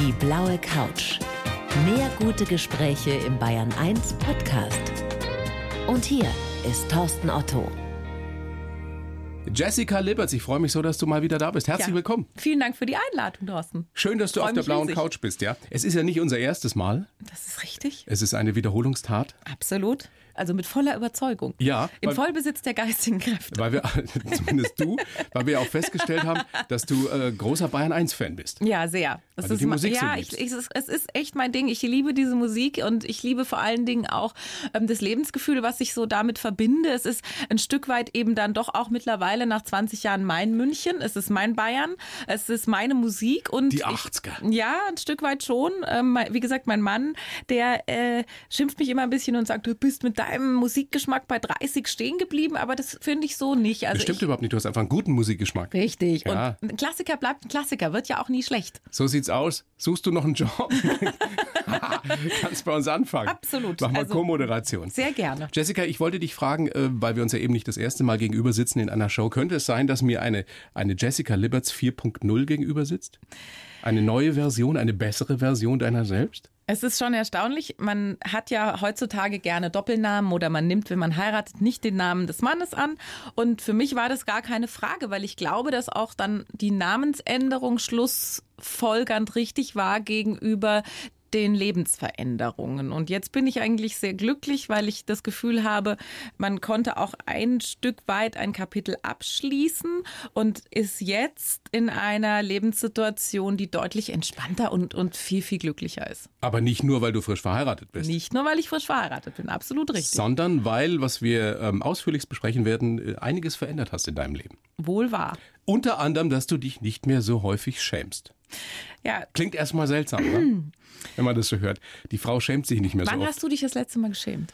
Die blaue Couch. Mehr gute Gespräche im Bayern 1 Podcast. Und hier ist Thorsten Otto. Jessica Liberts, ich freue mich so, dass du mal wieder da bist. Herzlich Ja. willkommen. Vielen Dank für die Einladung, Thorsten. Schön, dass du auf der blauen riesig. Couch bist, ja. Es ist ja nicht unser erstes Mal. Das ist richtig. Es ist eine Wiederholungstat, Absolut. Also mit voller Überzeugung. Ja, Im weil- Vollbesitz der geistigen Kräfte. weil wir, zumindest du, weil wir auch festgestellt haben, dass du äh, großer Bayern 1-Fan bist. Ja, sehr. Das Weil ist die Musik so ja, liebst. ich, ich, es ist- echt mein Ding. Ich liebe diese Musik und ich liebe vor allen Dingen auch ähm, das Lebensgefühl, was ich so damit verbinde. Es ist ein Stück weit eben dann doch auch mittlerweile nach 20 Jahren mein München. Es ist mein Bayern. Es ist meine Musik und Die ich, 80er. Ja, ein Stück weit schon. Ähm, wie gesagt, mein Mann, der äh, schimpft mich immer ein bisschen und sagt, du bist mit deinem Musikgeschmack bei 30 stehen geblieben, aber das finde ich so nicht. Also Das stimmt ich, überhaupt nicht, du hast einfach einen guten Musikgeschmack. Richtig. Ja. Und ein Klassiker bleibt ein Klassiker, wird ja auch nie schlecht. So sieht's aus. Suchst du noch einen Job? Kannst bei uns anfangen. Absolut. Mach mal Also- Co-Moderation. Sehr gerne. Jessica, ich wollte dich fragen, äh, weil wir uns ja eben nicht das erste Mal gegenüber sitzen in einer Show. Könnte es sein, dass mir eine, eine Jessica Liberts 4.0 gegenüber sitzt? Eine neue Version, eine bessere Version deiner selbst? Es ist schon erstaunlich. Man hat ja heutzutage gerne Doppelnamen oder man nimmt, wenn man heiratet, nicht den Namen des Mannes an. Und für mich war das gar keine Frage, weil ich glaube, dass auch dann die Namensänderung schlussfolgernd richtig war gegenüber den Lebensveränderungen. Und jetzt bin ich eigentlich sehr glücklich, weil ich das Gefühl habe, man konnte auch ein Stück weit ein Kapitel abschließen und ist jetzt in einer Lebenssituation, die deutlich entspannter und, und viel, viel glücklicher ist. Aber nicht nur, weil du frisch verheiratet bist. Nicht nur, weil ich frisch verheiratet bin, absolut richtig. Sondern weil, was wir ähm, ausführlichst besprechen werden, äh, einiges verändert hast in deinem Leben. Wohl wahr. Unter anderem, dass du dich nicht mehr so häufig schämst. Ja, Klingt erstmal seltsam, ne? wenn man das so hört. Die Frau schämt sich nicht mehr wann so oft. hast du dich das letzte Mal geschämt?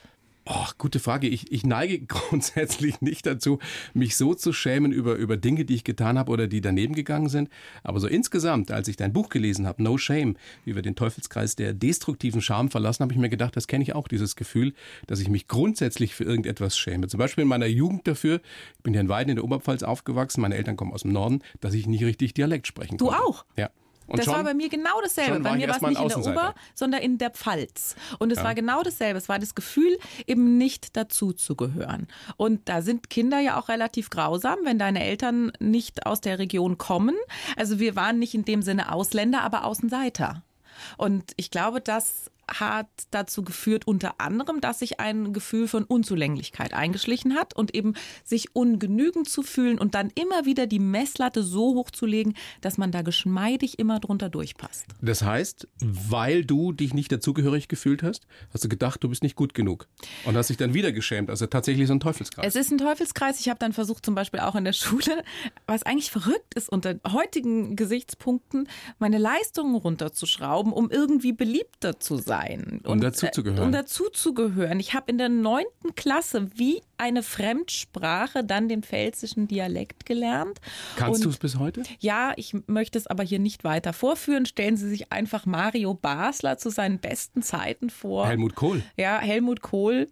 Oh, gute Frage. Ich, ich neige grundsätzlich nicht dazu, mich so zu schämen über, über Dinge, die ich getan habe oder die daneben gegangen sind. Aber so insgesamt, als ich dein Buch gelesen habe, No Shame, wie wir den Teufelskreis der destruktiven Scham verlassen, habe ich mir gedacht, das kenne ich auch, dieses Gefühl, dass ich mich grundsätzlich für irgendetwas schäme. Zum Beispiel in meiner Jugend dafür, ich bin ja in Weiden in der Oberpfalz aufgewachsen, meine Eltern kommen aus dem Norden, dass ich nicht richtig Dialekt sprechen Du konnte. auch? Ja. Und das schon, war bei mir genau dasselbe. Bei mir war es nicht in der. Ober, sondern in der Pfalz. Und es war genau dasselbe. Es war das Gefühl, eben nicht dazu zu gehören. Und da sind Kinder ja auch relativ grausam, wenn deine Eltern nicht aus der Region kommen. Also wir waren nicht in dem Sinne Ausländer, aber Außenseiter. Und ich glaube, das hat dazu geführt, unter anderem, dass sich ein Gefühl von Unzulänglichkeit eingeschlichen hat und eben sich ungenügend zu fühlen und dann immer wieder die Messlatte so hoch zu legen, dass man da geschmeidig immer drunter durchpasst. Das heißt, weil du dich nicht dazugehörig gefühlt hast, hast du gedacht, du bist nicht gut genug. Und hast dich dann wieder geschämt. Also tatsächlich so ein Teufelskreis. Es ist ein Teufelskreis. Ich habe dann versucht, zum Beispiel auch in der Schule, was eigentlich verrückt ist, unter heutigen Gesichtspunkten meine Leistungen runterzuschrauben, um irgendwie beliebter zu sein. Um dazuzugehören. äh, Um dazuzugehören. Ich habe in der neunten Klasse wie eine Fremdsprache dann den pfälzischen Dialekt gelernt. Kannst du es bis heute? Ja, ich möchte es aber hier nicht weiter vorführen. Stellen Sie sich einfach Mario Basler zu seinen besten Zeiten vor. Helmut Kohl. Ja, Helmut Kohl.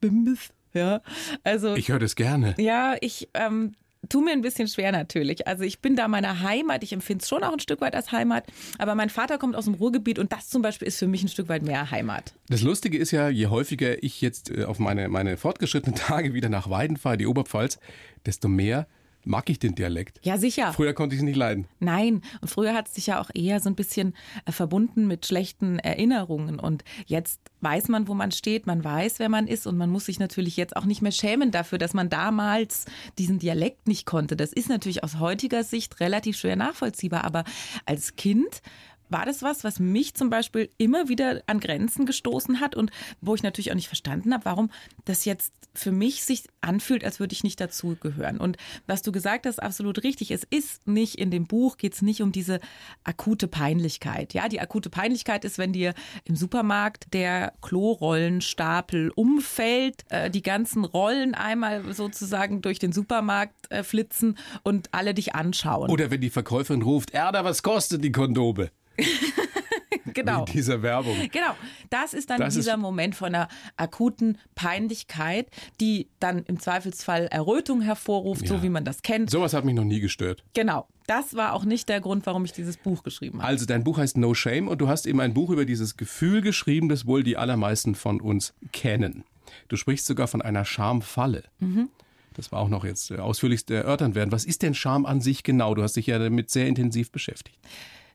Bimbis. Ja, also Ich höre das gerne. ja, ich ähm, tu mir ein bisschen schwer natürlich. Also ich bin da meiner Heimat, ich empfinde es schon auch ein Stück weit als Heimat, aber mein Vater kommt aus dem Ruhrgebiet und das zum Beispiel ist für mich ein Stück weit mehr Heimat. Das Lustige ist ja, je häufiger ich jetzt äh, auf meine, meine fortgeschrittenen Tage wieder nach Weiden fahre, die Oberpfalz, desto mehr mag ich den Dialekt. Ja, sicher. Früher konnte ich es nicht leiden. Nein, und früher hat es sich ja auch eher so ein bisschen äh, verbunden mit schlechten Erinnerungen. Und jetzt weiß man, wo man steht, man weiß, wer man ist und man muss sich natürlich jetzt auch nicht mehr schämen dafür, dass man damals diesen Dialekt nicht konnte. Das ist natürlich aus heutiger Sicht relativ schwer nachvollziehbar, aber als Kind war das was, was mich zum Beispiel immer wieder an Grenzen gestoßen hat und wo ich natürlich auch nicht verstanden habe, warum das jetzt für mich sich anfühlt, als würde ich nicht dazugehören. Und was du gesagt hast, absolut richtig. Es ist nicht in dem Buch, geht es nicht um diese akute Peinlichkeit. Ja, die akute Peinlichkeit ist, wenn dir im Supermarkt der Klorollenstapel umfällt, äh, die ganzen Rollen einmal sozusagen durch den Supermarkt äh, flitzen und alle dich anschauen. Oder wenn die Verkäuferin ruft, Erda, was kostet die Kondome? genau. In dieser Werbung. Genau, das ist dann Das dieser ist- Moment von einer akuten Peinlichkeit, die dann im Zweifelsfall Errötung hervorruft, Ja. so wie man das kennt. Sowas hat mich noch nie gestört. Genau, das war auch nicht der Grund, warum ich dieses Buch geschrieben habe. Also dein Buch heißt No Shame und du hast eben ein Buch über dieses Gefühl geschrieben, das wohl die allermeisten von uns kennen. Du sprichst sogar von einer Schamfalle. Mhm. Das war auch noch jetzt ausführlichst erörtern werden. Was ist denn Scham an sich genau? Du hast dich ja damit sehr intensiv beschäftigt.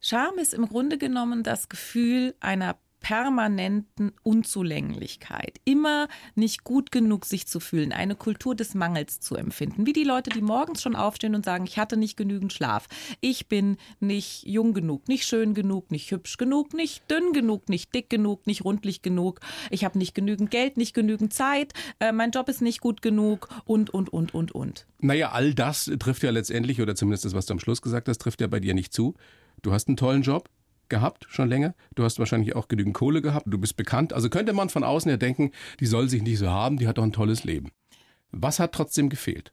Scham ist im Grunde genommen das Gefühl einer permanenten Unzulänglichkeit, immer nicht gut genug sich zu fühlen, eine Kultur des Mangels zu empfinden, wie die Leute, die morgens schon aufstehen und sagen, ich hatte nicht genügend Schlaf, ich bin nicht jung genug, nicht schön genug, nicht hübsch genug, nicht dünn genug, nicht dick genug, nicht rundlich genug, ich habe nicht genügend Geld, nicht genügend Zeit, äh, mein Job ist nicht gut genug und, und, und, und, und. Naja, all das trifft ja letztendlich, oder zumindest das, was du am Schluss gesagt hast, trifft ja bei dir nicht zu. Du hast einen tollen Job, gehabt, schon länger. Du hast wahrscheinlich auch genügend Kohle gehabt. Du bist bekannt. Also könnte man von außen her denken, die soll sich nicht so haben, die hat doch ein tolles Leben. Was hat trotzdem gefehlt?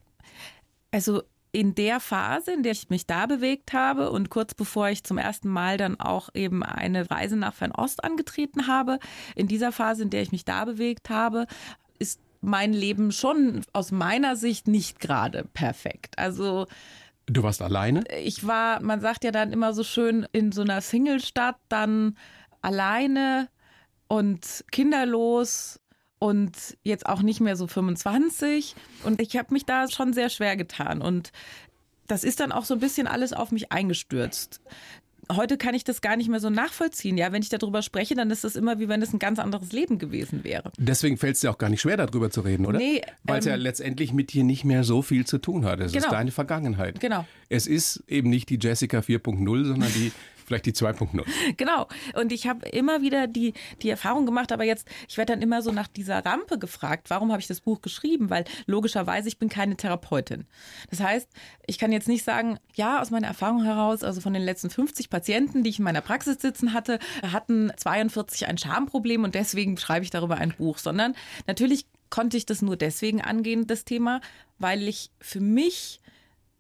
Also in der Phase, in der ich mich da bewegt habe und kurz bevor ich zum ersten Mal dann auch eben eine Reise nach Fernost angetreten habe, in dieser Phase, in der ich mich da bewegt habe, ist mein Leben schon aus meiner Sicht nicht gerade perfekt. Also Du warst alleine? Ich war, man sagt ja dann immer so schön, in so einer Singlestadt dann alleine und kinderlos und jetzt auch nicht mehr so 25. Und ich habe mich da schon sehr schwer getan. Und das ist dann auch so ein bisschen alles auf mich eingestürzt heute kann ich das gar nicht mehr so nachvollziehen. Ja, wenn ich darüber spreche, dann ist das immer wie wenn es ein ganz anderes Leben gewesen wäre. Deswegen fällt es dir auch gar nicht schwer, darüber zu reden, oder? Nee. Weil es ähm, ja letztendlich mit dir nicht mehr so viel zu tun hat. Es genau. ist deine Vergangenheit. Genau. Es ist eben nicht die Jessica 4.0, sondern die Vielleicht die 2.0. Genau. Und ich habe immer wieder die, die Erfahrung gemacht, aber jetzt, ich werde dann immer so nach dieser Rampe gefragt, warum habe ich das Buch geschrieben? Weil logischerweise, ich bin keine Therapeutin. Das heißt, ich kann jetzt nicht sagen, ja, aus meiner Erfahrung heraus, also von den letzten 50 Patienten, die ich in meiner Praxis sitzen hatte, hatten 42 ein Schamproblem und deswegen schreibe ich darüber ein Buch, sondern natürlich konnte ich das nur deswegen angehen, das Thema, weil ich für mich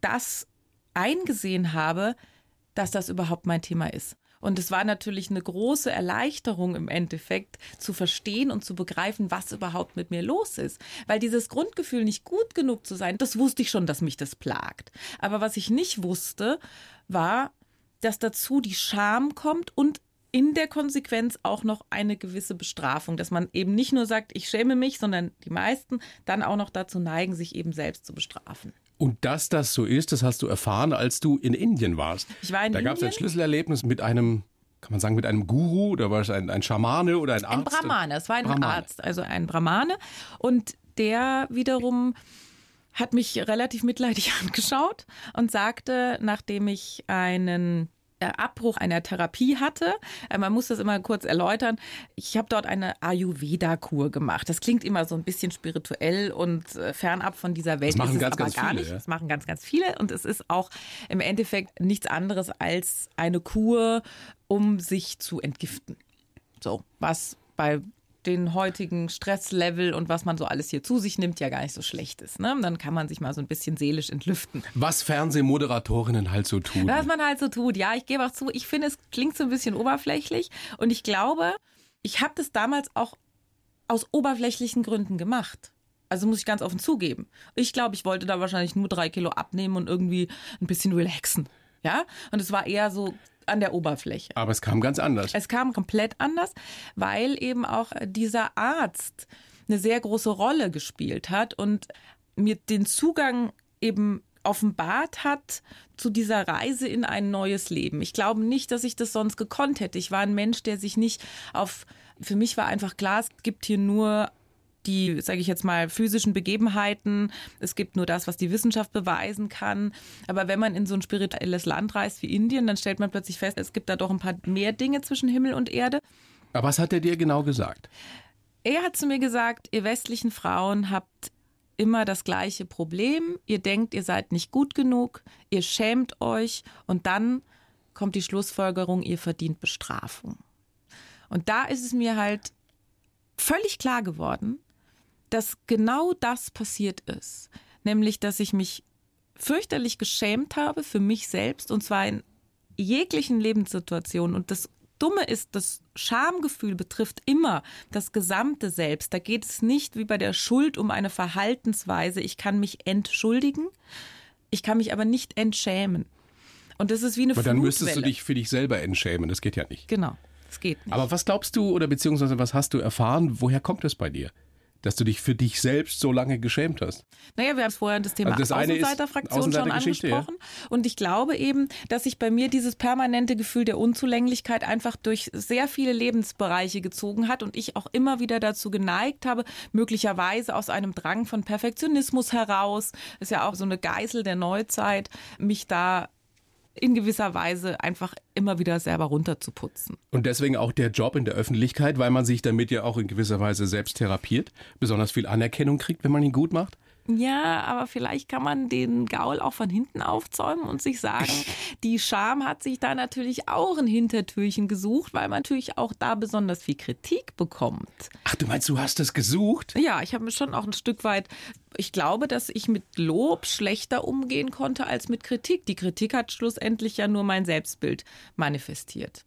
das eingesehen habe, dass das überhaupt mein Thema ist. Und es war natürlich eine große Erleichterung im Endeffekt zu verstehen und zu begreifen, was überhaupt mit mir los ist. Weil dieses Grundgefühl, nicht gut genug zu sein, das wusste ich schon, dass mich das plagt. Aber was ich nicht wusste, war, dass dazu die Scham kommt und in der Konsequenz auch noch eine gewisse Bestrafung, dass man eben nicht nur sagt, ich schäme mich, sondern die meisten dann auch noch dazu neigen, sich eben selbst zu bestrafen. Und dass das so ist, das hast du erfahren, als du in Indien warst. Ich war in da gab es ein Schlüsselerlebnis mit einem kann man sagen, mit einem Guru oder war es ein, ein Schamane oder ein Arzt? Ein Brahmane, es war ein Brahmane. Arzt, also ein Brahmane. Und der wiederum hat mich relativ mitleidig angeschaut und sagte, nachdem ich einen Abbruch einer Therapie hatte. Äh, man muss das immer kurz erläutern. Ich habe dort eine Ayurveda-Kur gemacht. Das klingt immer so ein bisschen spirituell und äh, fernab von dieser Welt. Das machen ganz, ganz viele. Nicht. Ja? Das machen ganz, ganz viele. Und es ist auch im Endeffekt nichts anderes als eine Kur, um sich zu entgiften. So, was bei den heutigen Stresslevel und was man so alles hier zu sich nimmt, ja gar nicht so schlecht ist. Ne? Dann kann man sich mal so ein bisschen seelisch entlüften. Was Fernsehmoderatorinnen halt so tun. Was man halt so tut, ja. Ich gebe auch zu, ich finde, es klingt so ein bisschen oberflächlich und ich glaube, ich habe das damals auch aus oberflächlichen Gründen gemacht. Also muss ich ganz offen zugeben. Ich glaube, ich wollte da wahrscheinlich nur drei Kilo abnehmen und irgendwie ein bisschen relaxen. Ja, und es war eher so an der Oberfläche. Aber es kam ganz anders. Es kam komplett anders, weil eben auch dieser Arzt eine sehr große Rolle gespielt hat und mir den Zugang eben offenbart hat zu dieser Reise in ein neues Leben. Ich glaube nicht, dass ich das sonst gekonnt hätte. Ich war ein Mensch, der sich nicht auf, für mich war einfach klar, es gibt hier nur die, sage ich jetzt mal, physischen Begebenheiten. Es gibt nur das, was die Wissenschaft beweisen kann. Aber wenn man in so ein spirituelles Land reist wie Indien, dann stellt man plötzlich fest, es gibt da doch ein paar mehr Dinge zwischen Himmel und Erde. Aber was hat er dir genau gesagt? Er hat zu mir gesagt, ihr westlichen Frauen habt immer das gleiche Problem. Ihr denkt, ihr seid nicht gut genug, ihr schämt euch und dann kommt die Schlussfolgerung, ihr verdient Bestrafung. Und da ist es mir halt völlig klar geworden, dass genau das passiert ist. Nämlich, dass ich mich fürchterlich geschämt habe für mich selbst und zwar in jeglichen Lebenssituationen. Und das Dumme ist, das Schamgefühl betrifft immer das gesamte Selbst. Da geht es nicht wie bei der Schuld um eine Verhaltensweise. Ich kann mich entschuldigen, ich kann mich aber nicht entschämen. Und das ist wie eine Aber dann müsstest du dich für dich selber entschämen. Das geht ja nicht. Genau, das geht nicht. Aber was glaubst du oder beziehungsweise was hast du erfahren? Woher kommt es bei dir? Dass du dich für dich selbst so lange geschämt hast. Naja, wir haben vorher das Thema Also das Außenseiterfraktion schon Außenseitergeschichte, ja. angesprochen. Und ich glaube eben, dass sich bei mir dieses permanente Gefühl der Unzulänglichkeit einfach durch sehr viele Lebensbereiche gezogen hat und ich auch immer wieder dazu geneigt habe, möglicherweise aus einem Drang von Perfektionismus heraus, ist ja auch so eine Geißel der Neuzeit, mich da in gewisser Weise einfach immer wieder selber runterzuputzen. Und deswegen auch der Job in der Öffentlichkeit, weil man sich damit ja auch in gewisser Weise selbst therapiert, besonders viel Anerkennung kriegt, wenn man ihn gut macht. Ja, aber vielleicht kann man den Gaul auch von hinten aufzäumen und sich sagen, die Scham hat sich da natürlich auch ein Hintertürchen gesucht, weil man natürlich auch da besonders viel Kritik bekommt. Ach, du meinst, du hast es gesucht? Ja, ich habe mir schon auch ein Stück weit, ich glaube, dass ich mit Lob schlechter umgehen konnte als mit Kritik. Die Kritik hat schlussendlich ja nur mein Selbstbild manifestiert.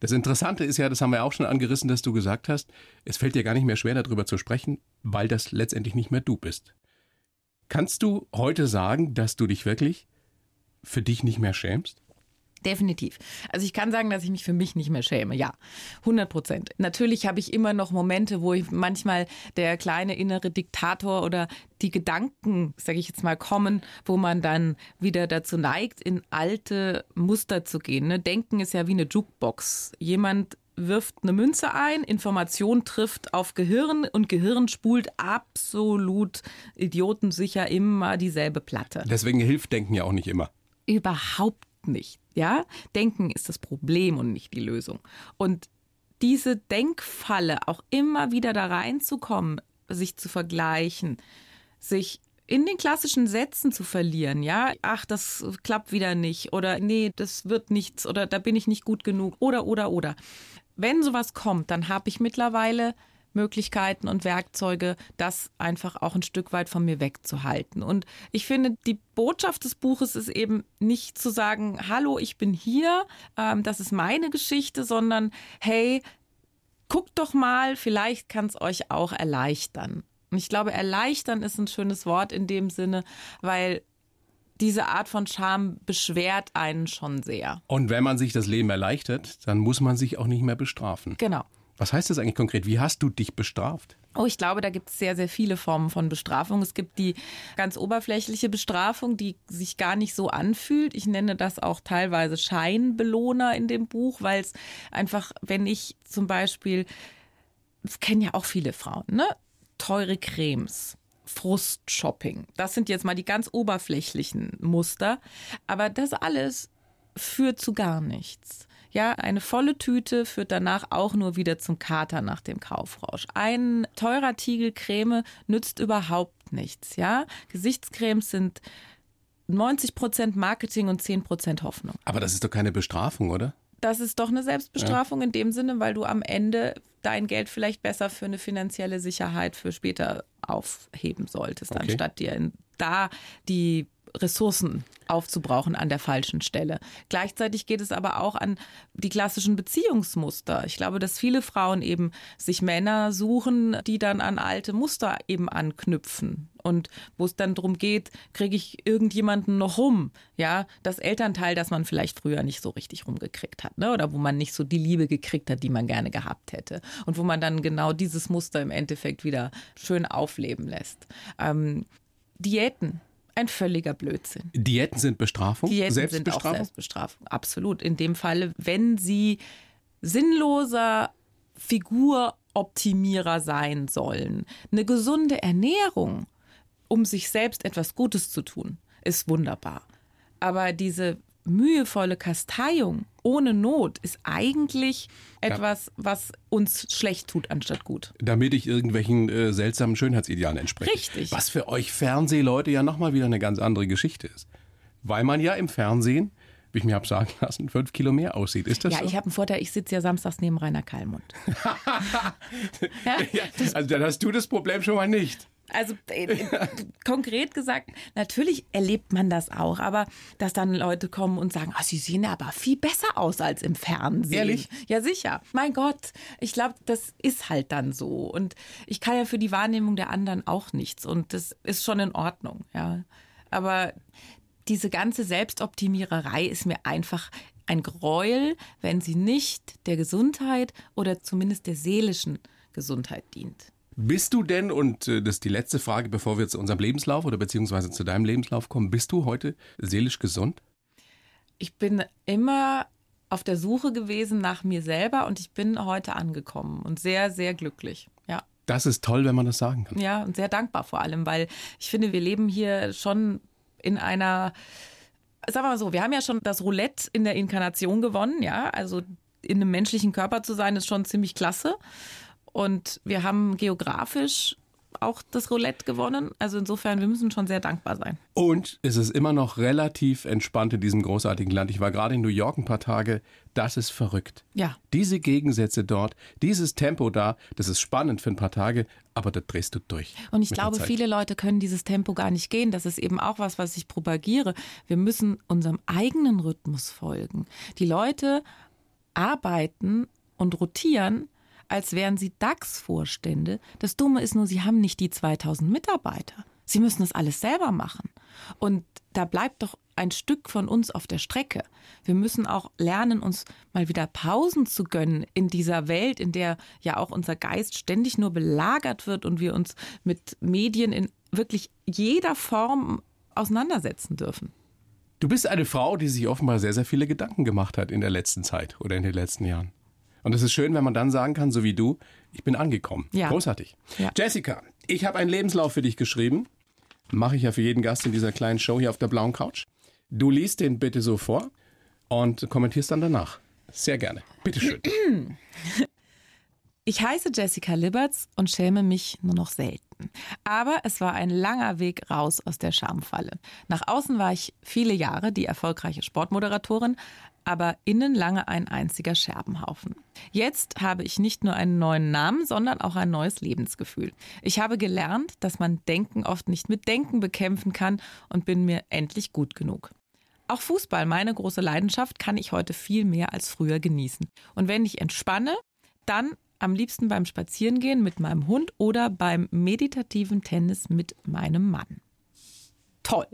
Das Interessante ist ja, das haben wir auch schon angerissen, dass du gesagt hast, es fällt dir gar nicht mehr schwer, darüber zu sprechen, weil das letztendlich nicht mehr du bist. Kannst du heute sagen, dass du dich wirklich für dich nicht mehr schämst? Definitiv. Also ich kann sagen, dass ich mich für mich nicht mehr schäme. Ja, 100 Prozent. Natürlich habe ich immer noch Momente, wo ich manchmal der kleine innere Diktator oder die Gedanken, sage ich jetzt mal, kommen, wo man dann wieder dazu neigt, in alte Muster zu gehen. Ne? Denken ist ja wie eine Jukebox. Jemand wirft eine Münze ein, Information trifft auf Gehirn und Gehirn spult absolut idiotensicher immer dieselbe Platte. Deswegen hilft Denken ja auch nicht immer. Überhaupt nicht. Ja, Denken ist das Problem und nicht die Lösung. Und diese Denkfalle auch immer wieder da reinzukommen, sich zu vergleichen, sich in den klassischen Sätzen zu verlieren, ja, ach, das klappt wieder nicht oder nee, das wird nichts oder da bin ich nicht gut genug oder oder oder. Wenn sowas kommt, dann habe ich mittlerweile Möglichkeiten und Werkzeuge, das einfach auch ein Stück weit von mir wegzuhalten. Und ich finde, die Botschaft des Buches ist eben nicht zu sagen, hallo, ich bin hier, ähm, das ist meine Geschichte, sondern hey, guckt doch mal, vielleicht kann es euch auch erleichtern. Und ich glaube, erleichtern ist ein schönes Wort in dem Sinne, weil diese Art von Scham beschwert einen schon sehr. Und wenn man sich das Leben erleichtert, dann muss man sich auch nicht mehr bestrafen. Genau. Was heißt das eigentlich konkret? Wie hast du dich bestraft? Oh, ich glaube, da gibt es sehr, sehr viele Formen von Bestrafung. Es gibt die ganz oberflächliche Bestrafung, die sich gar nicht so anfühlt. Ich nenne das auch teilweise Scheinbelohner in dem Buch, weil es einfach, wenn ich zum Beispiel, das kennen ja auch viele Frauen, ne? Teure Cremes. Frustshopping. Das sind jetzt mal die ganz oberflächlichen Muster. Aber das alles führt zu gar nichts. Ja, eine volle Tüte führt danach auch nur wieder zum Kater nach dem Kaufrausch. Ein teurer Tiegel Creme nützt überhaupt nichts. Ja, Gesichtscremes sind 90 Prozent Marketing und 10 Prozent Hoffnung. Aber das ist doch keine Bestrafung, oder? Das ist doch eine Selbstbestrafung ja. in dem Sinne, weil du am Ende dein Geld vielleicht besser für eine finanzielle Sicherheit für später aufheben solltest, okay. anstatt dir in, da die Ressourcen aufzubrauchen an der falschen Stelle. Gleichzeitig geht es aber auch an die klassischen Beziehungsmuster. Ich glaube, dass viele Frauen eben sich Männer suchen, die dann an alte Muster eben anknüpfen. Und wo es dann darum geht, kriege ich irgendjemanden noch rum? Ja, das Elternteil, das man vielleicht früher nicht so richtig rumgekriegt hat, ne? Oder wo man nicht so die Liebe gekriegt hat, die man gerne gehabt hätte. Und wo man dann genau dieses Muster im Endeffekt wieder schön aufleben lässt. Ähm, Diäten ein völliger Blödsinn. Diäten sind Bestrafung? Diäten sind auch Selbstbestrafung, absolut. In dem Falle, wenn sie sinnloser Figuroptimierer sein sollen. Eine gesunde Ernährung, um sich selbst etwas Gutes zu tun, ist wunderbar. Aber diese mühevolle Kasteiung ohne Not ist eigentlich etwas, was uns schlecht tut, anstatt gut. Damit ich irgendwelchen äh, seltsamen Schönheitsidealen entspreche. Richtig. Was für euch Fernsehleute ja nochmal wieder eine ganz andere Geschichte ist. Weil man ja im Fernsehen, wie ich mir habe sagen lassen, fünf Kilo mehr aussieht. Ist das ja, so? ich habe einen Vorteil, ich sitze ja samstags neben Rainer Kallmund. ja, also dann hast du das Problem schon mal nicht. Also äh, konkret gesagt, natürlich erlebt man das auch, aber dass dann Leute kommen und sagen, oh, sie sehen aber viel besser aus als im Fernsehen. Ehrlich? Ja, sicher. Mein Gott, ich glaube, das ist halt dann so. Und ich kann ja für die Wahrnehmung der anderen auch nichts. Und das ist schon in Ordnung, ja. Aber diese ganze Selbstoptimiererei ist mir einfach ein Gräuel, wenn sie nicht der Gesundheit oder zumindest der seelischen Gesundheit dient. Bist du denn, und äh, das ist die letzte Frage, bevor wir zu unserem Lebenslauf oder beziehungsweise zu deinem Lebenslauf kommen, bist du heute seelisch gesund? Ich bin immer auf der Suche gewesen nach mir selber und ich bin heute angekommen und sehr, sehr glücklich. Ja. Das ist toll, wenn man das sagen kann. Ja, und sehr dankbar vor allem, weil ich finde, wir leben hier schon in einer, sagen wir mal so, wir haben ja schon das Roulette in der Inkarnation gewonnen, ja, also in einem menschlichen Körper zu sein, ist schon ziemlich klasse. Und wir haben geografisch auch das Roulette gewonnen. Also insofern, wir müssen schon sehr dankbar sein. Und es ist immer noch relativ entspannt in diesem großartigen Land. Ich war gerade in New York ein paar Tage. Das ist verrückt. Ja. Diese Gegensätze dort, dieses Tempo da, das ist spannend für ein paar Tage, aber da drehst du durch. Und ich glaube, viele Leute können dieses Tempo gar nicht gehen. Das ist eben auch was, was ich propagiere. Wir müssen unserem eigenen Rhythmus folgen. Die Leute arbeiten und rotieren als wären sie DAX-Vorstände. Das Dumme ist nur, sie haben nicht die 2000 Mitarbeiter. Sie müssen das alles selber machen. Und da bleibt doch ein Stück von uns auf der Strecke. Wir müssen auch lernen, uns mal wieder Pausen zu gönnen in dieser Welt, in der ja auch unser Geist ständig nur belagert wird und wir uns mit Medien in wirklich jeder Form auseinandersetzen dürfen. Du bist eine Frau, die sich offenbar sehr, sehr viele Gedanken gemacht hat in der letzten Zeit oder in den letzten Jahren. Und es ist schön, wenn man dann sagen kann, so wie du, ich bin angekommen. Ja. Großartig. Ja. Jessica, ich habe einen Lebenslauf für dich geschrieben. Mache ich ja für jeden Gast in dieser kleinen Show hier auf der blauen Couch. Du liest den bitte so vor und kommentierst dann danach. Sehr gerne. Bitteschön. Ich heiße Jessica Liberts und schäme mich nur noch selten. Aber es war ein langer Weg raus aus der Schamfalle. Nach außen war ich viele Jahre die erfolgreiche Sportmoderatorin, aber innen lange ein einziger Scherbenhaufen. Jetzt habe ich nicht nur einen neuen Namen, sondern auch ein neues Lebensgefühl. Ich habe gelernt, dass man Denken oft nicht mit Denken bekämpfen kann und bin mir endlich gut genug. Auch Fußball, meine große Leidenschaft, kann ich heute viel mehr als früher genießen. Und wenn ich entspanne, dann am liebsten beim Spazierengehen mit meinem Hund oder beim meditativen Tennis mit meinem Mann. Toll.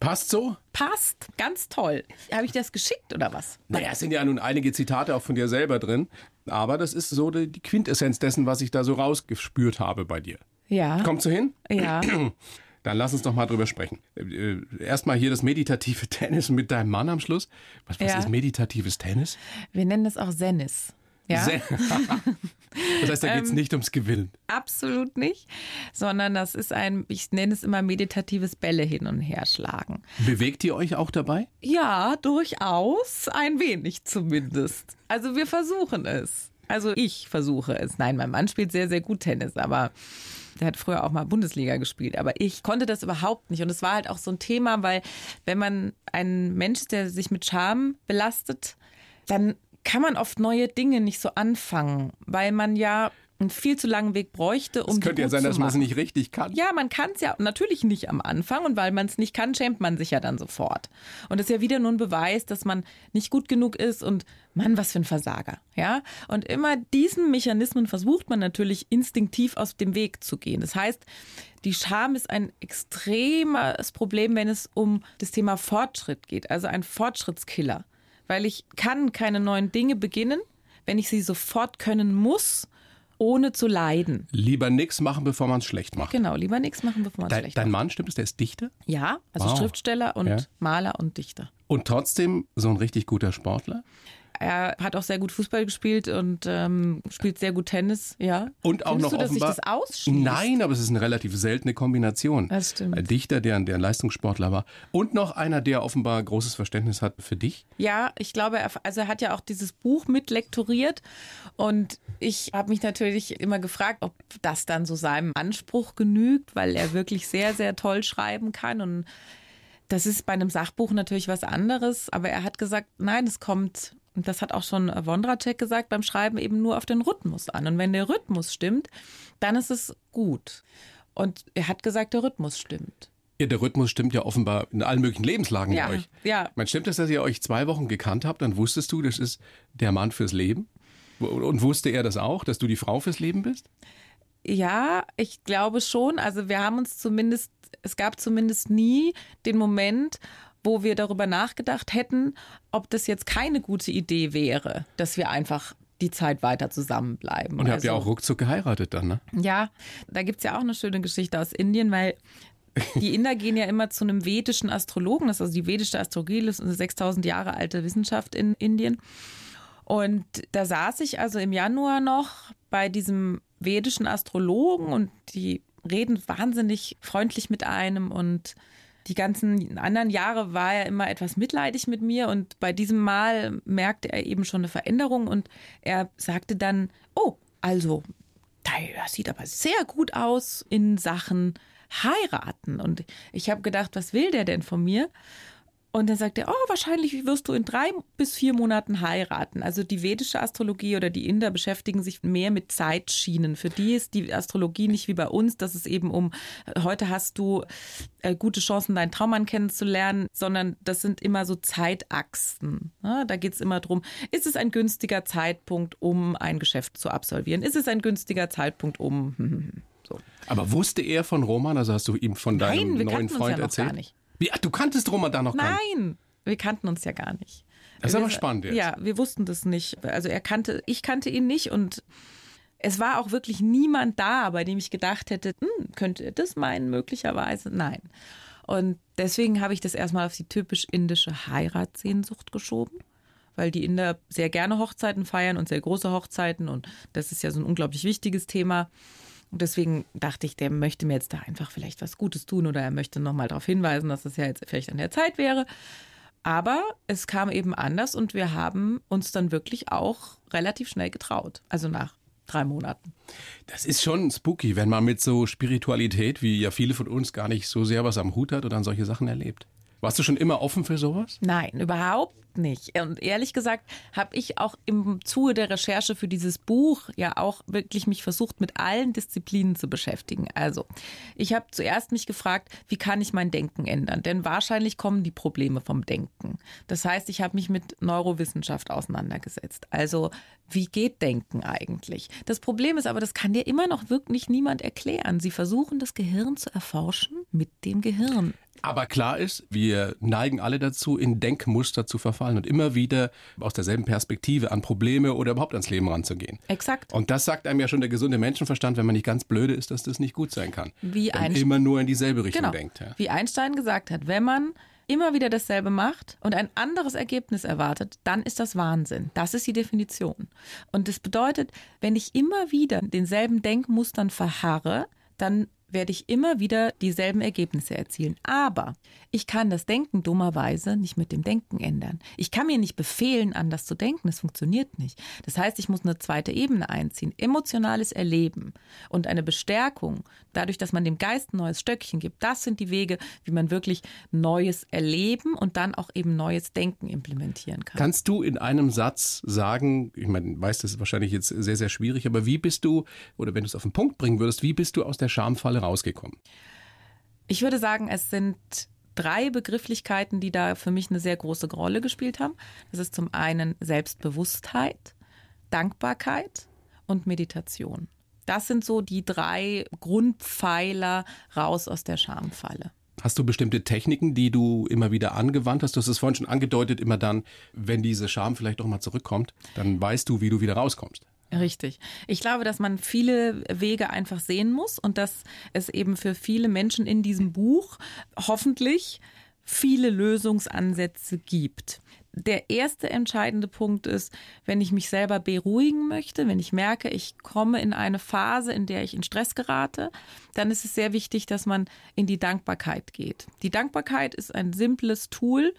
Passt so? Passt, ganz toll. Habe ich das geschickt oder was? Naja, es sind ja nun einige Zitate auch von dir selber drin, aber das ist so die Quintessenz dessen, was ich da so rausgespürt habe bei dir. Ja. Kommst du hin? Ja. Dann lass uns doch mal drüber sprechen. Äh, erstmal hier das meditative Tennis mit deinem Mann am Schluss. Was, was ja. ist meditatives Tennis? Wir nennen es auch Sennis. Ja. das heißt, da geht es ähm, nicht ums Gewinnen. Absolut nicht, sondern das ist ein, ich nenne es immer meditatives Bälle hin und her schlagen. Bewegt ihr euch auch dabei? Ja, durchaus, ein wenig zumindest. Also wir versuchen es. Also ich versuche es. Nein, mein Mann spielt sehr, sehr gut Tennis, aber der hat früher auch mal Bundesliga gespielt, aber ich konnte das überhaupt nicht. Und es war halt auch so ein Thema, weil wenn man ein Mensch ist, der sich mit Scham belastet, dann kann man oft neue Dinge nicht so anfangen, weil man ja einen viel zu langen Weg bräuchte, um Es könnte ja sein, dass man es nicht richtig kann. Ja, man kann es ja natürlich nicht am Anfang und weil man es nicht kann, schämt man sich ja dann sofort. Und das ist ja wieder nur ein Beweis, dass man nicht gut genug ist und Mann, was für ein Versager, ja? Und immer diesen Mechanismen versucht man natürlich instinktiv aus dem Weg zu gehen. Das heißt, die Scham ist ein extremes Problem, wenn es um das Thema Fortschritt geht, also ein Fortschrittskiller weil ich kann keine neuen Dinge beginnen, wenn ich sie sofort können muss, ohne zu leiden. Lieber nichts machen, bevor man es schlecht macht. Genau, lieber nichts machen, bevor man es schlecht macht. Dein Mann, stimmt es, der ist Dichter? Ja, also wow. Schriftsteller und ja. Maler und Dichter. Und trotzdem so ein richtig guter Sportler? Er hat auch sehr gut Fußball gespielt und ähm, spielt sehr gut Tennis, ja. Und auch Findest noch du, dass offenbar, sich das ausschließt? Nein, aber es ist eine relativ seltene Kombination. Das stimmt. Ein Dichter, der, der ein Leistungssportler war und noch einer, der offenbar großes Verständnis hat für dich. Ja, ich glaube, er, also er hat ja auch dieses Buch mit lektoriert und ich habe mich natürlich immer gefragt, ob das dann so seinem Anspruch genügt, weil er wirklich sehr, sehr toll schreiben kann und das ist bei einem Sachbuch natürlich was anderes, aber er hat gesagt, nein, es kommt und das hat auch schon Wondracek gesagt, beim Schreiben eben nur auf den Rhythmus an. Und wenn der Rhythmus stimmt, dann ist es gut. Und er hat gesagt, der Rhythmus stimmt. Ja, der Rhythmus stimmt ja offenbar in allen möglichen Lebenslagen ja, bei euch. Ja. Man stimmt es, dass ihr euch zwei Wochen gekannt habt, dann wusstest du, das ist der Mann fürs Leben? Und wusste er das auch, dass du die Frau fürs Leben bist? Ja, ich glaube schon. Also wir haben uns zumindest, es gab zumindest nie den Moment, wo wir darüber nachgedacht hätten, ob das jetzt keine gute Idee wäre, dass wir einfach die Zeit weiter zusammenbleiben. Und ihr habt ja also auch ruckzuck geheiratet dann, ne? Ja, da gibt es ja auch eine schöne Geschichte aus Indien, weil die Inder gehen ja immer zu einem vedischen Astrologen, das ist also die vedische Astrologie, das ist eine 6000 Jahre alte Wissenschaft in Indien. Und da saß ich also im Januar noch bei diesem vedischen Astrologen und die reden wahnsinnig freundlich mit einem und die ganzen anderen Jahre war er immer etwas mitleidig mit mir und bei diesem Mal merkte er eben schon eine Veränderung und er sagte dann, oh, also, das sieht aber sehr gut aus in Sachen heiraten. Und ich habe gedacht, was will der denn von mir? Und dann sagt er, oh, wahrscheinlich wirst du in drei bis vier Monaten heiraten. Also die vedische Astrologie oder die Inder beschäftigen sich mehr mit Zeitschienen. Für die ist die Astrologie nicht wie bei uns, dass es eben um, heute hast du äh, gute Chancen, deinen Traummann kennenzulernen, sondern das sind immer so Zeitachsen. Ja, da geht es immer darum, ist es ein günstiger Zeitpunkt, um ein Geschäft zu absolvieren? Ist es ein günstiger Zeitpunkt, um... So. Aber wusste er von Roman? Also hast du ihm von deinem Nein, wir neuen Freund uns ja erzählt? Gar nicht. Wie, ach, du kanntest Roman da noch gar nicht? Nein, wir kannten uns ja gar nicht. Das ist wir, aber spannend jetzt. Ja, wir wussten das nicht. Also er kannte, ich kannte ihn nicht und es war auch wirklich niemand da, bei dem ich gedacht hätte, hm, könnte er das meinen, möglicherweise. Nein. Und deswegen habe ich das erstmal auf die typisch indische Heiratssehnsucht geschoben, weil die Inder sehr gerne Hochzeiten feiern und sehr große Hochzeiten und das ist ja so ein unglaublich wichtiges Thema. Und deswegen dachte ich, der möchte mir jetzt da einfach vielleicht was Gutes tun oder er möchte nochmal darauf hinweisen, dass es ja jetzt vielleicht an der Zeit wäre. Aber es kam eben anders und wir haben uns dann wirklich auch relativ schnell getraut. Also nach drei Monaten. Das ist schon spooky, wenn man mit so Spiritualität, wie ja viele von uns gar nicht so sehr was am Hut hat oder dann solche Sachen erlebt. Warst du schon immer offen für sowas? Nein, überhaupt nicht. Und ehrlich gesagt habe ich auch im Zuge der Recherche für dieses Buch ja auch wirklich mich versucht, mit allen Disziplinen zu beschäftigen. Also, ich habe zuerst mich gefragt, wie kann ich mein Denken ändern? Denn wahrscheinlich kommen die Probleme vom Denken. Das heißt, ich habe mich mit Neurowissenschaft auseinandergesetzt. Also, wie geht Denken eigentlich? Das Problem ist aber, das kann dir immer noch wirklich niemand erklären. Sie versuchen, das Gehirn zu erforschen mit dem Gehirn. Aber klar ist, wir neigen alle dazu, in Denkmuster zu verfallen und immer wieder aus derselben Perspektive an Probleme oder überhaupt ans Leben ranzugehen. Exakt. Und das sagt einem ja schon der gesunde Menschenverstand, wenn man nicht ganz blöde ist, dass das nicht gut sein kann. Wie wenn man immer nur in dieselbe Richtung genau. denkt. Ja. Wie Einstein gesagt hat, wenn man immer wieder dasselbe macht und ein anderes Ergebnis erwartet, dann ist das Wahnsinn. Das ist die Definition. Und das bedeutet, wenn ich immer wieder denselben Denkmustern verharre, dann werde ich immer wieder dieselben Ergebnisse erzielen. Aber ich kann das Denken dummerweise nicht mit dem Denken ändern. Ich kann mir nicht befehlen, anders zu denken. Das funktioniert nicht. Das heißt, ich muss eine zweite Ebene einziehen. Emotionales Erleben und eine Bestärkung, dadurch, dass man dem Geist ein neues Stöckchen gibt. Das sind die Wege, wie man wirklich neues Erleben und dann auch eben neues Denken implementieren kann. Kannst du in einem Satz sagen, ich meine, weißt, das ist wahrscheinlich jetzt sehr, sehr schwierig, aber wie bist du, oder wenn du es auf den Punkt bringen würdest, wie bist du aus der Schamfalle rausgekommen? Ich würde sagen, es sind drei Begrifflichkeiten, die da für mich eine sehr große Rolle gespielt haben. Das ist zum einen Selbstbewusstheit, Dankbarkeit und Meditation. Das sind so die drei Grundpfeiler raus aus der Schamfalle. Hast du bestimmte Techniken, die du immer wieder angewandt hast? Du hast es vorhin schon angedeutet, immer dann, wenn diese Scham vielleicht doch mal zurückkommt, dann weißt du, wie du wieder rauskommst. Richtig. Ich glaube, dass man viele Wege einfach sehen muss und dass es eben für viele Menschen in diesem Buch hoffentlich viele Lösungsansätze gibt. Der erste entscheidende Punkt ist, wenn ich mich selber beruhigen möchte, wenn ich merke, ich komme in eine Phase, in der ich in Stress gerate, dann ist es sehr wichtig, dass man in die Dankbarkeit geht. Die Dankbarkeit ist ein simples Tool,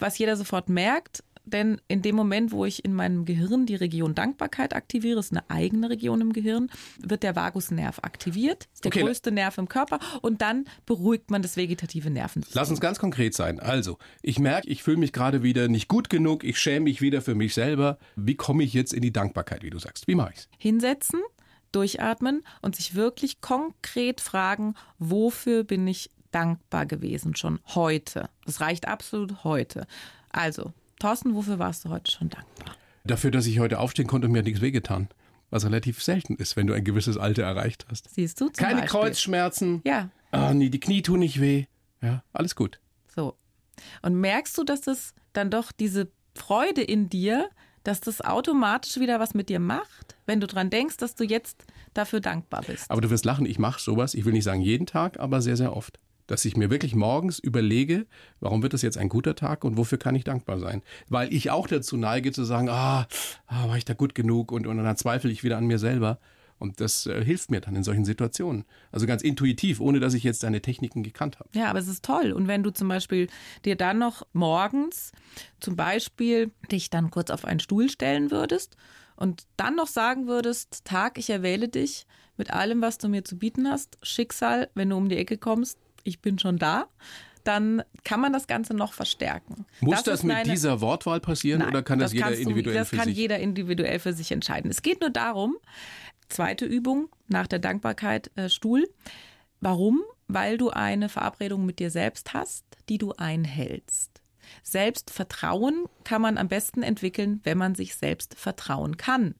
was jeder sofort merkt, denn in dem Moment, wo ich in meinem Gehirn die Region Dankbarkeit aktiviere, ist eine eigene Region im Gehirn, wird der Vagusnerv aktiviert, ist der okay. größte Nerv im Körper und dann beruhigt man das vegetative Nervensystem. Lass uns ganz konkret sein. Also, ich merke, ich fühle mich gerade wieder nicht gut genug, ich schäme mich wieder für mich selber. Wie komme ich jetzt in die Dankbarkeit, wie du sagst? Wie mache ich's? Hinsetzen, durchatmen und sich wirklich konkret fragen, wofür bin ich dankbar gewesen schon heute? Das reicht absolut heute. Also, Thorsten, wofür warst du heute schon dankbar? Dafür, dass ich heute aufstehen konnte und mir nichts wehgetan. Was relativ selten ist, wenn du ein gewisses Alter erreicht hast. Siehst du? Keine Beispiel. Kreuzschmerzen. Ja. Ah, nee, die Knie tun nicht weh. Ja, alles gut. So. Und merkst du, dass das dann doch diese Freude in dir, dass das automatisch wieder was mit dir macht, wenn du dran denkst, dass du jetzt dafür dankbar bist. Aber du wirst lachen, ich mache sowas, ich will nicht sagen jeden Tag, aber sehr, sehr oft. Dass ich mir wirklich morgens überlege, warum wird das jetzt ein guter Tag und wofür kann ich dankbar sein? Weil ich auch dazu neige zu sagen, ah, ah war ich da gut genug und, und dann zweifle ich wieder an mir selber. Und das äh, hilft mir dann in solchen Situationen. Also ganz intuitiv, ohne dass ich jetzt deine Techniken gekannt habe. Ja, aber es ist toll. Und wenn du zum Beispiel dir dann noch morgens zum Beispiel dich dann kurz auf einen Stuhl stellen würdest und dann noch sagen würdest, Tag, ich erwähle dich mit allem, was du mir zu bieten hast, Schicksal, wenn du um die Ecke kommst, ich bin schon da dann kann man das Ganze noch verstärken. Muss das, das mit meine... dieser Wortwahl passieren Nein, oder kann das, das jeder individuell du, das für kann sich? jeder individuell für sich entscheiden. Es geht nur darum, zweite Übung nach der Dankbarkeit äh, Stuhl. Warum? Weil du eine Verabredung mit dir selbst hast, die du einhältst. Selbstvertrauen kann man am besten entwickeln, wenn man sich selbst vertrauen kann.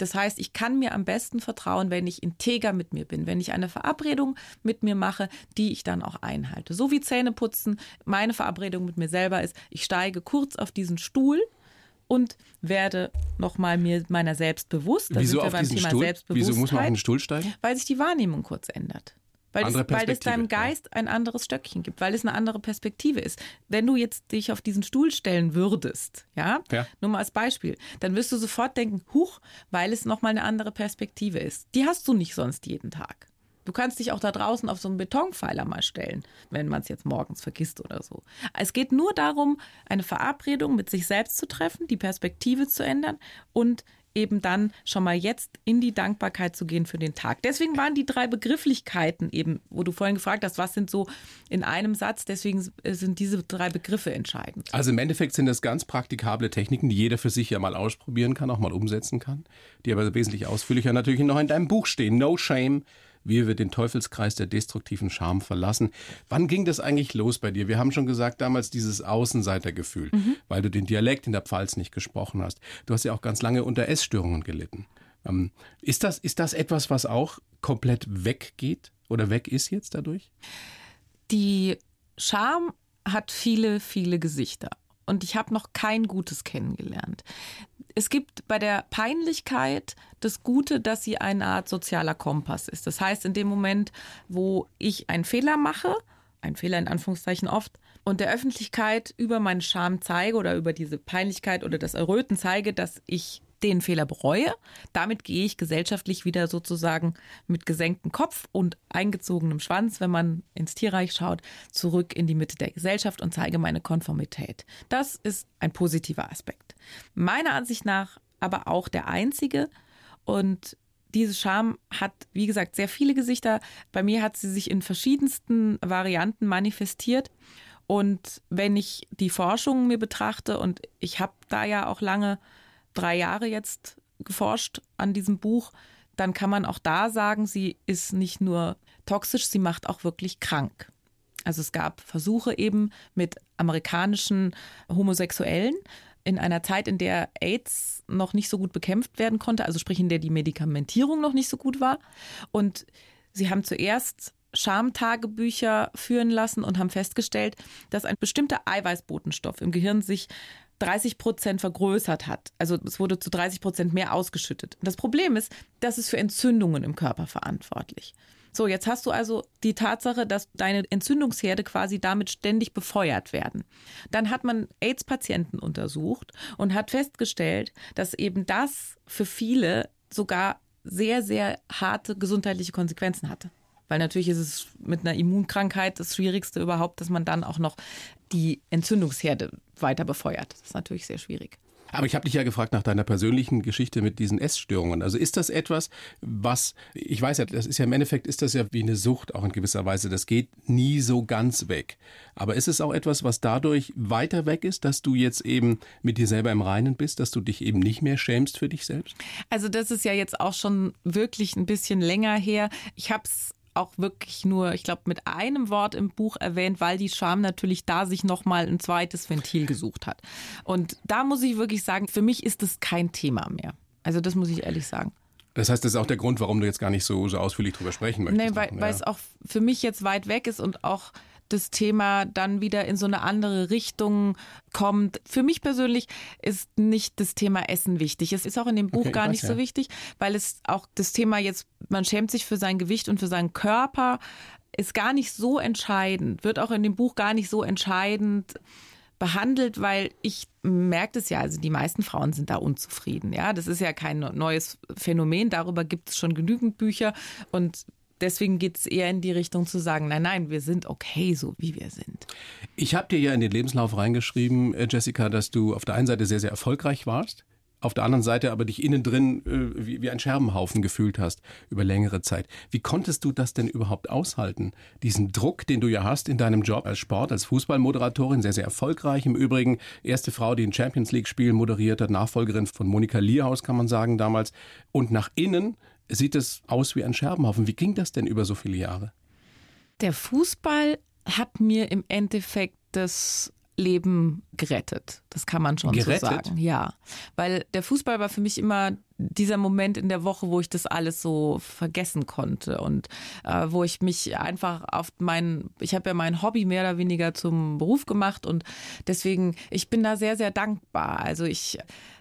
Das heißt, ich kann mir am besten vertrauen, wenn ich integer mit mir bin, wenn ich eine Verabredung mit mir mache, die ich dann auch einhalte. So wie Zähneputzen, meine Verabredung mit mir selber ist, ich steige kurz auf diesen Stuhl und werde nochmal mir meiner selbst bewusst. Da Wieso auf diesen Stuhl? Wieso muss man auf den Stuhl steigen? Weil sich die Wahrnehmung kurz ändert. Weil es, weil es, deinem Geist ein anderes Stöckchen gibt, weil es eine andere Perspektive ist. Wenn du jetzt dich auf diesen Stuhl stellen würdest, ja, ja. nur mal als Beispiel, dann wirst du sofort denken, huch, weil es nochmal eine andere Perspektive ist. Die hast du nicht sonst jeden Tag. Du kannst dich auch da draußen auf so einen Betonpfeiler mal stellen, wenn man es jetzt morgens vergisst oder so. Es geht nur darum, eine Verabredung mit sich selbst zu treffen, die Perspektive zu ändern und eben dann schon mal jetzt in die Dankbarkeit zu gehen für den Tag. Deswegen waren die drei Begrifflichkeiten eben, wo du vorhin gefragt hast, was sind so in einem Satz, deswegen sind diese drei Begriffe entscheidend. Also im Endeffekt sind das ganz praktikable Techniken, die jeder für sich ja mal ausprobieren kann, auch mal umsetzen kann, die aber wesentlich ausführlicher natürlich noch in deinem Buch stehen. No Shame, wie wir den Teufelskreis der destruktiven Scham verlassen. Wann ging das eigentlich los bei dir? Wir haben schon gesagt, damals dieses Außenseitergefühl, mhm. weil du den Dialekt in der Pfalz nicht gesprochen hast. Du hast ja auch ganz lange unter Essstörungen gelitten. Ähm, ist, das, ist das etwas, was auch komplett weggeht oder weg ist jetzt dadurch? Die Scham hat viele, viele Gesichter. Und ich habe noch kein Gutes kennengelernt es gibt bei der Peinlichkeit das Gute, dass sie eine Art sozialer Kompass ist. Das heißt, in dem Moment, wo ich einen Fehler mache, ein Fehler in Anführungszeichen oft, und der Öffentlichkeit über meinen Scham zeige oder über diese Peinlichkeit oder das Erröten zeige, dass ich den Fehler bereue. Damit gehe ich gesellschaftlich wieder sozusagen mit gesenktem Kopf und eingezogenem Schwanz, wenn man ins Tierreich schaut, zurück in die Mitte der Gesellschaft und zeige meine Konformität. Das ist ein positiver Aspekt. Meiner Ansicht nach aber auch der einzige und diese Scham hat, wie gesagt, sehr viele Gesichter. Bei mir hat sie sich in verschiedensten Varianten manifestiert. Und wenn ich die Forschung mir betrachte, und ich habe da ja auch lange drei Jahre jetzt geforscht an diesem Buch, dann kann man auch da sagen, sie ist nicht nur toxisch, sie macht auch wirklich krank. Also es gab Versuche eben mit amerikanischen Homosexuellen in einer Zeit, in der AIDS noch nicht so gut bekämpft werden konnte, also sprich in der die Medikamentierung noch nicht so gut war. Und sie haben zuerst Schamtagebücher führen lassen und haben festgestellt, dass ein bestimmter Eiweißbotenstoff im Gehirn sich 30 Prozent vergrößert hat. Also es wurde zu 30 Prozent mehr ausgeschüttet. Das Problem ist, das ist für Entzündungen im Körper verantwortlich. So, jetzt hast du also die Tatsache, dass deine Entzündungsherde quasi damit ständig befeuert werden. Dann hat man AIDS-Patienten untersucht und hat festgestellt, dass eben das für viele sogar sehr, sehr harte gesundheitliche Konsequenzen hatte. Weil natürlich ist es mit einer Immunkrankheit das Schwierigste überhaupt, dass man dann auch noch die Entzündungsherde weiter befeuert. Das ist natürlich sehr schwierig. Aber ich habe dich ja gefragt nach deiner persönlichen Geschichte mit diesen Essstörungen. Also ist das etwas, was, ich weiß ja, das ist ja im Endeffekt, ist das ja wie eine Sucht auch in gewisser Weise. Das geht nie so ganz weg. Aber ist es auch etwas, was dadurch weiter weg ist, dass du jetzt eben mit dir selber im Reinen bist, dass du dich eben nicht mehr schämst für dich selbst? Also das ist ja jetzt auch schon wirklich ein bisschen länger her. Ich habe es auch wirklich nur, ich glaube, mit einem Wort im Buch erwähnt, weil die Scham natürlich da sich nochmal ein zweites Ventil gesucht hat. Und da muss ich wirklich sagen, für mich ist das kein Thema mehr. Also das muss ich ehrlich sagen. Das heißt, das ist auch der Grund, warum du jetzt gar nicht so, so ausführlich drüber sprechen möchtest. Nee, weil, ja. weil es auch für mich jetzt weit weg ist und auch das Thema dann wieder in so eine andere Richtung kommt. Für mich persönlich ist nicht das Thema Essen wichtig. Es ist auch in dem Buch Okay, gar weiß, nicht so ja. wichtig, weil es auch das Thema jetzt, man schämt sich für sein Gewicht und für seinen Körper, ist gar nicht so entscheidend, wird auch in dem Buch gar nicht so entscheidend behandelt, weil ich merke es ja, also die meisten Frauen sind da unzufrieden. Ja, das ist ja kein neues Phänomen. Darüber gibt es schon genügend Bücher und deswegen geht es eher in die Richtung zu sagen, nein, nein, wir sind okay, so wie wir sind. Ich habe dir ja in den Lebenslauf reingeschrieben, äh, Jessica, dass du auf der einen Seite sehr, sehr erfolgreich warst, auf der anderen Seite aber dich innen drin äh, wie, wie ein Scherbenhaufen gefühlt hast über längere Zeit. Wie konntest du das denn überhaupt aushalten? Diesen Druck, den du ja hast in deinem Job als Sport, als Fußballmoderatorin, sehr, sehr erfolgreich im Übrigen. Erste Frau, die ein Champions League-Spiel moderiert hat, Nachfolgerin von Monika Lierhaus, kann man sagen, damals. Und nach innen sieht es aus wie ein Scherbenhaufen. Wie ging das denn über so viele Jahre? Der Fußball hat mir im Endeffekt das Leben gerettet. Das kann man schon Gerettet? so sagen. Ja, weil der Fußball war für mich immer dieser Moment in der Woche, wo ich das alles so vergessen konnte und äh, wo ich mich einfach auf mein, ich habe ja mein Hobby mehr oder weniger zum Beruf gemacht und deswegen, ich bin da sehr, sehr dankbar. Also ich,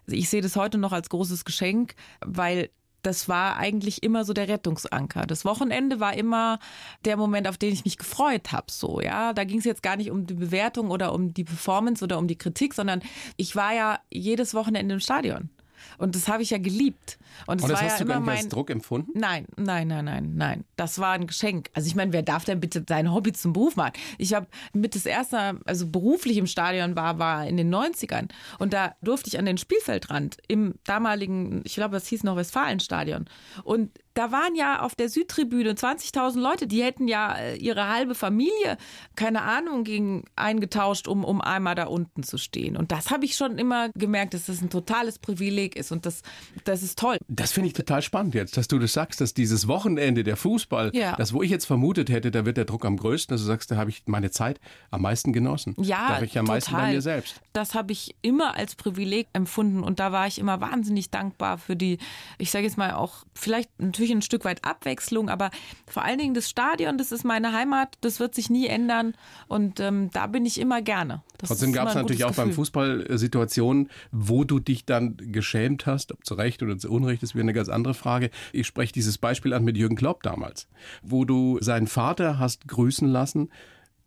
ich sehe das heute noch als großes Geschenk, weil das war eigentlich immer so der Rettungsanker. Das Wochenende war immer der Moment, auf den ich mich gefreut habe. So, ja, da ging es jetzt gar nicht um die Bewertung oder um die Performance oder um die Kritik, sondern ich war ja jedes Wochenende im Stadion. Und das habe ich ja geliebt. Und, Und das war ja hast du gar nicht als mein Druck empfunden? Nein, nein, nein, nein, nein. Das war ein Geschenk. Also ich meine, wer darf denn bitte sein Hobby zum Beruf machen? Ich habe mit das erste, also beruflich im Stadion war, war in den 90ern. Und da durfte ich an den Spielfeldrand im damaligen, ich glaube, das hieß noch Westfalenstadion. Und da waren ja auf der Südtribüne 20.000 Leute, die hätten ja äh, ihre halbe Familie, keine Ahnung, gegen eingetauscht, um, um einmal da unten zu stehen. Und das habe ich schon immer gemerkt, dass das ein totales Privileg ist. Und das, das ist toll. Das finde ich total spannend jetzt, dass du das sagst, dass dieses Wochenende, der Fußball, Ja. das, wo ich jetzt vermutet hätte, da wird der Druck am größten, dass du sagst, da habe ich meine Zeit am meisten genossen. Ja, da habe ich am meisten total. bei mir selbst. Das habe ich immer als Privileg empfunden und da war ich immer wahnsinnig dankbar für die, ich sage jetzt mal auch, vielleicht natürlich ein Stück weit Abwechslung, aber vor allen Dingen das Stadion, das ist meine Heimat, das wird sich nie ändern und ähm, da bin ich immer gerne. Das Trotzdem gab es natürlich auch beim. Fußball Situationen, wo du dich dann geschämt hast, ob zu Recht oder zu Unrecht, ist wieder eine ganz andere Frage. Ich spreche dieses Beispiel an mit Jürgen Klopp damals, wo du seinen Vater hast grüßen lassen,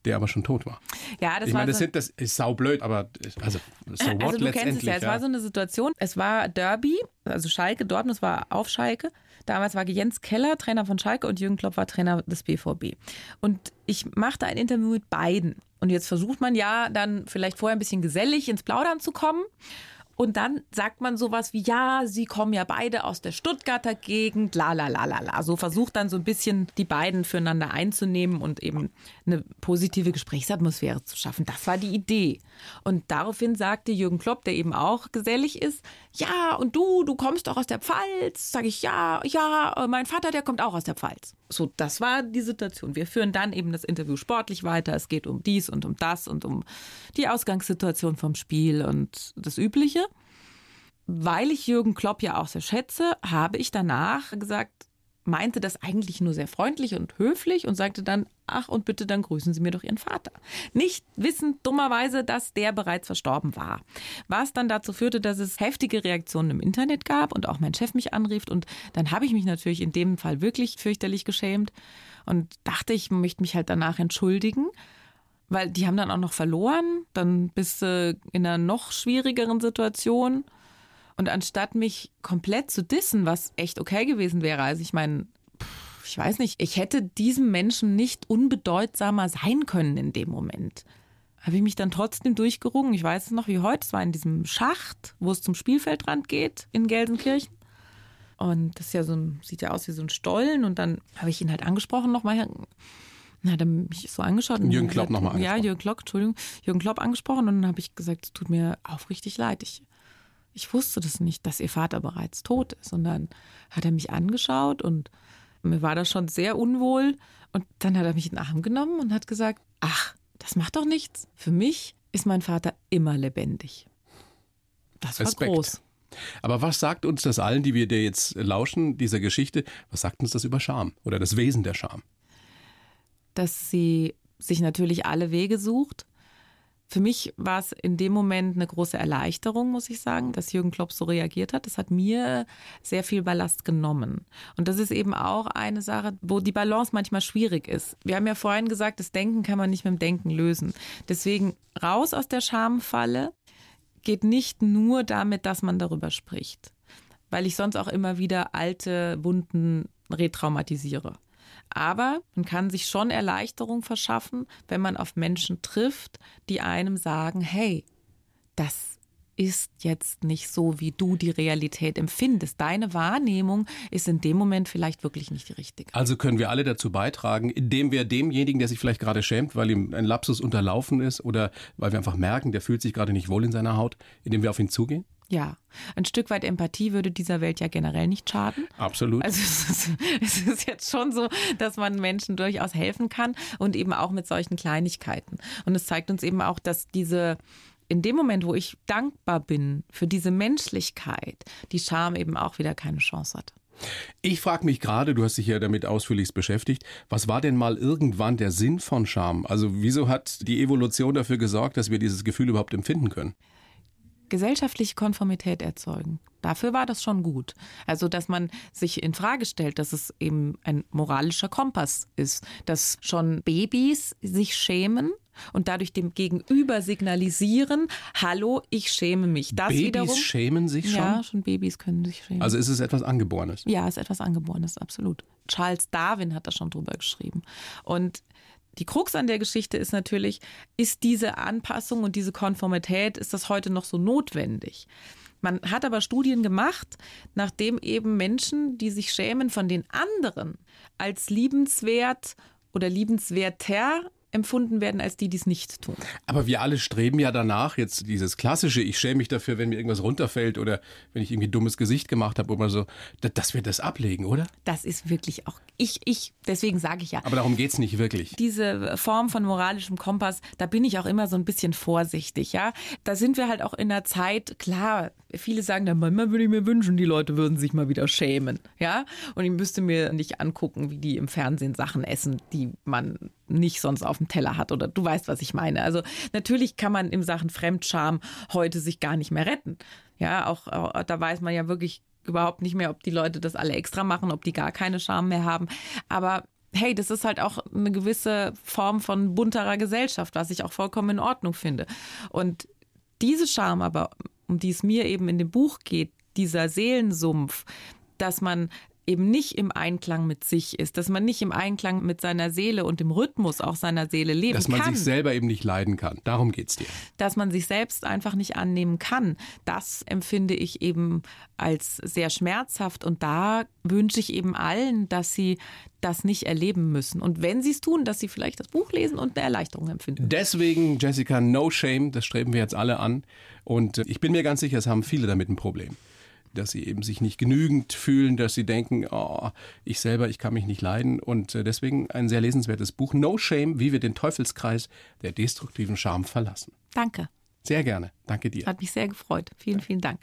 der aber schon tot war. Ja, das ich meine, das, so, sind, das ist saublöd, aber also so what also du kennst es ja, es war so eine Situation, es war Derby, also Schalke, Dortmund, es war auf Schalke. Damals war Jens Keller Trainer von Schalke und Jürgen Klopp war Trainer des BVB. Und ich machte ein Interview mit beiden. Und jetzt versucht man ja dann vielleicht vorher ein bisschen gesellig ins Plaudern zu kommen. Und dann sagt man sowas wie, ja, sie kommen ja beide aus der Stuttgarter Gegend, la la la la la. So versucht dann so ein bisschen die beiden füreinander einzunehmen und eben eine positive Gesprächsatmosphäre zu schaffen. Das war die Idee. Und daraufhin sagte Jürgen Klopp, der eben auch gesellig ist, ja, und du, du kommst doch aus der Pfalz. Sag ich, ja, ja, äh, mein Vater, der kommt auch aus der Pfalz. So, das war die Situation. Wir führen dann eben das Interview sportlich weiter. Es geht um dies und um das und um die Ausgangssituation vom Spiel und das Übliche. Weil ich Jürgen Klopp ja auch sehr schätze, habe ich danach gesagt, meinte das eigentlich nur sehr freundlich und höflich und sagte dann, ach und bitte, dann grüßen Sie mir doch Ihren Vater. Nicht wissend dummerweise, dass der bereits verstorben war. Was dann dazu führte, dass es heftige Reaktionen im Internet gab und auch mein Chef mich anrief und dann habe ich mich natürlich in dem Fall wirklich fürchterlich geschämt und dachte, ich möchte mich halt danach entschuldigen. Weil die haben dann auch noch verloren, dann bist du in einer noch schwierigeren Situation. Und anstatt mich komplett zu dissen, was echt okay gewesen wäre, also ich meine, ich weiß nicht, ich hätte diesem Menschen nicht unbedeutsamer sein können in dem Moment. Habe ich mich dann trotzdem durchgerungen. Ich weiß es noch wie heute, es war in diesem Schacht, wo es zum Spielfeldrand geht in Gelsenkirchen. Und das ist ja so ein, sieht ja aus wie so ein Stollen. Und dann habe ich ihn halt angesprochen nochmal. Dann hat er mich so angeschaut. und Jürgen Klopp hat- noch mal Ja, angesprochen. Jürgen Klopp, Entschuldigung. Jürgen Klopp angesprochen. Und dann habe ich gesagt, es tut mir aufrichtig leid. Ich, ich wusste das nicht, dass ihr Vater bereits tot ist. Und dann hat er mich angeschaut und mir war das schon sehr unwohl. Und dann hat er mich in den Arm genommen und hat gesagt, ach, das macht doch nichts. Für mich ist mein Vater immer lebendig. Das war Respekt. groß. Aber was sagt uns das allen, die wir dir jetzt lauschen, dieser Geschichte, was sagt uns das über Scham oder das Wesen der Scham? dass sie sich natürlich alle Wege sucht. Für mich war es in dem Moment eine große Erleichterung, muss ich sagen, dass Jürgen Klopp so reagiert hat. Das hat mir sehr viel Ballast genommen. Und das ist eben auch eine Sache, wo die Balance manchmal schwierig ist. Wir haben ja vorhin gesagt, das Denken kann man nicht mit dem Denken lösen. Deswegen raus aus der Schamfalle geht nicht nur damit, dass man darüber spricht, weil ich sonst auch immer wieder alte Wunden retraumatisiere. Aber man kann sich schon Erleichterung verschaffen, wenn man auf Menschen trifft, die einem sagen, hey, das ist jetzt nicht so, wie du die Realität empfindest. Deine Wahrnehmung ist in dem Moment vielleicht wirklich nicht die richtige. Also können wir alle dazu beitragen, indem wir demjenigen, der sich vielleicht gerade schämt, weil ihm ein Lapsus unterlaufen ist oder weil wir einfach merken, der fühlt sich gerade nicht wohl in seiner Haut, indem wir auf ihn zugehen? Ja, ein Stück weit Empathie würde dieser Welt ja generell nicht schaden. Absolut. Also es ist, es ist, jetzt schon so, dass man Menschen durchaus helfen kann und eben auch mit solchen Kleinigkeiten. Und es zeigt uns eben auch, dass diese in dem Moment, wo ich dankbar bin für diese Menschlichkeit, die Scham eben auch wieder keine Chance hat. Ich frage mich gerade, du hast dich ja damit ausführlichst beschäftigt, was war denn mal irgendwann der Sinn von Scham? Also wieso hat die Evolution dafür gesorgt, dass wir dieses Gefühl überhaupt empfinden können? Gesellschaftliche Konformität erzeugen. Dafür war das schon gut. Also, dass man sich in Frage stellt, dass es eben ein moralischer Kompass ist, dass schon Babys sich schämen und dadurch dem Gegenüber signalisieren, hallo, ich schäme mich. Das Babys wiederum, schämen sich schon? Ja, schon Babys können sich schämen. Also ist es etwas Angeborenes? Ja, es ist etwas Angeborenes, absolut. Charles Darwin hat da schon drüber geschrieben. Und die Krux an der Geschichte ist natürlich, ist diese Anpassung und diese Konformität, ist das heute noch so notwendig? Man hat aber Studien gemacht, nachdem eben Menschen, die sich schämen von den anderen, als liebenswert oder liebenswerter empfunden werden als die, die es nicht tun. Aber wir alle streben ja danach, jetzt dieses klassische, ich schäme mich dafür, wenn mir irgendwas runterfällt oder wenn ich irgendwie ein dummes Gesicht gemacht habe oder so, dass wir das ablegen, oder? Das ist wirklich auch, ich, ich, deswegen sage ich ja. Aber darum geht es nicht wirklich. Diese Form von moralischem Kompass, da bin ich auch immer so ein bisschen vorsichtig, ja. Da sind wir halt auch in einer Zeit, klar, viele sagen dann, manchmal würde ich mir wünschen, die Leute würden sich mal wieder schämen, ja. Und ich müsste mir nicht angucken, wie die im Fernsehen Sachen essen, die man nicht sonst auf dem Teller hat oder du weißt, was ich meine. Also natürlich kann man in Sachen Fremdscham heute sich gar nicht mehr retten. Ja, auch, da weiß man ja wirklich überhaupt nicht mehr, ob die Leute das alle extra machen, ob die gar keine Scham mehr haben. Aber hey, das ist halt auch eine gewisse Form von bunterer Gesellschaft, was ich auch vollkommen in Ordnung finde. Und diese Scham aber, um die es mir eben in dem Buch geht, dieser Seelensumpf, dass man eben nicht im Einklang mit sich ist, dass man nicht im Einklang mit seiner Seele und dem Rhythmus auch seiner Seele leben kann. Dass man kann. sich selber eben nicht leiden kann. Darum geht es dir. Dass man sich selbst einfach nicht annehmen kann. Das empfinde ich eben als sehr schmerzhaft und da wünsche ich eben allen, dass sie das nicht erleben müssen. Und wenn sie es tun, dass sie vielleicht das Buch lesen und eine Erleichterung empfinden. Deswegen, Jessica, no shame, das streben wir jetzt alle an. Und ich bin mir ganz sicher, es haben viele damit ein Problem dass sie eben sich nicht genügend fühlen, dass sie denken, oh, ich selber, ich kann mich nicht leiden. Und äh, deswegen ein sehr lesenswertes Buch, No Shame, wie wir den Teufelskreis der destruktiven Scham verlassen. Danke. Sehr gerne. Danke dir. Hat mich sehr gefreut. Vielen, vielen Dank.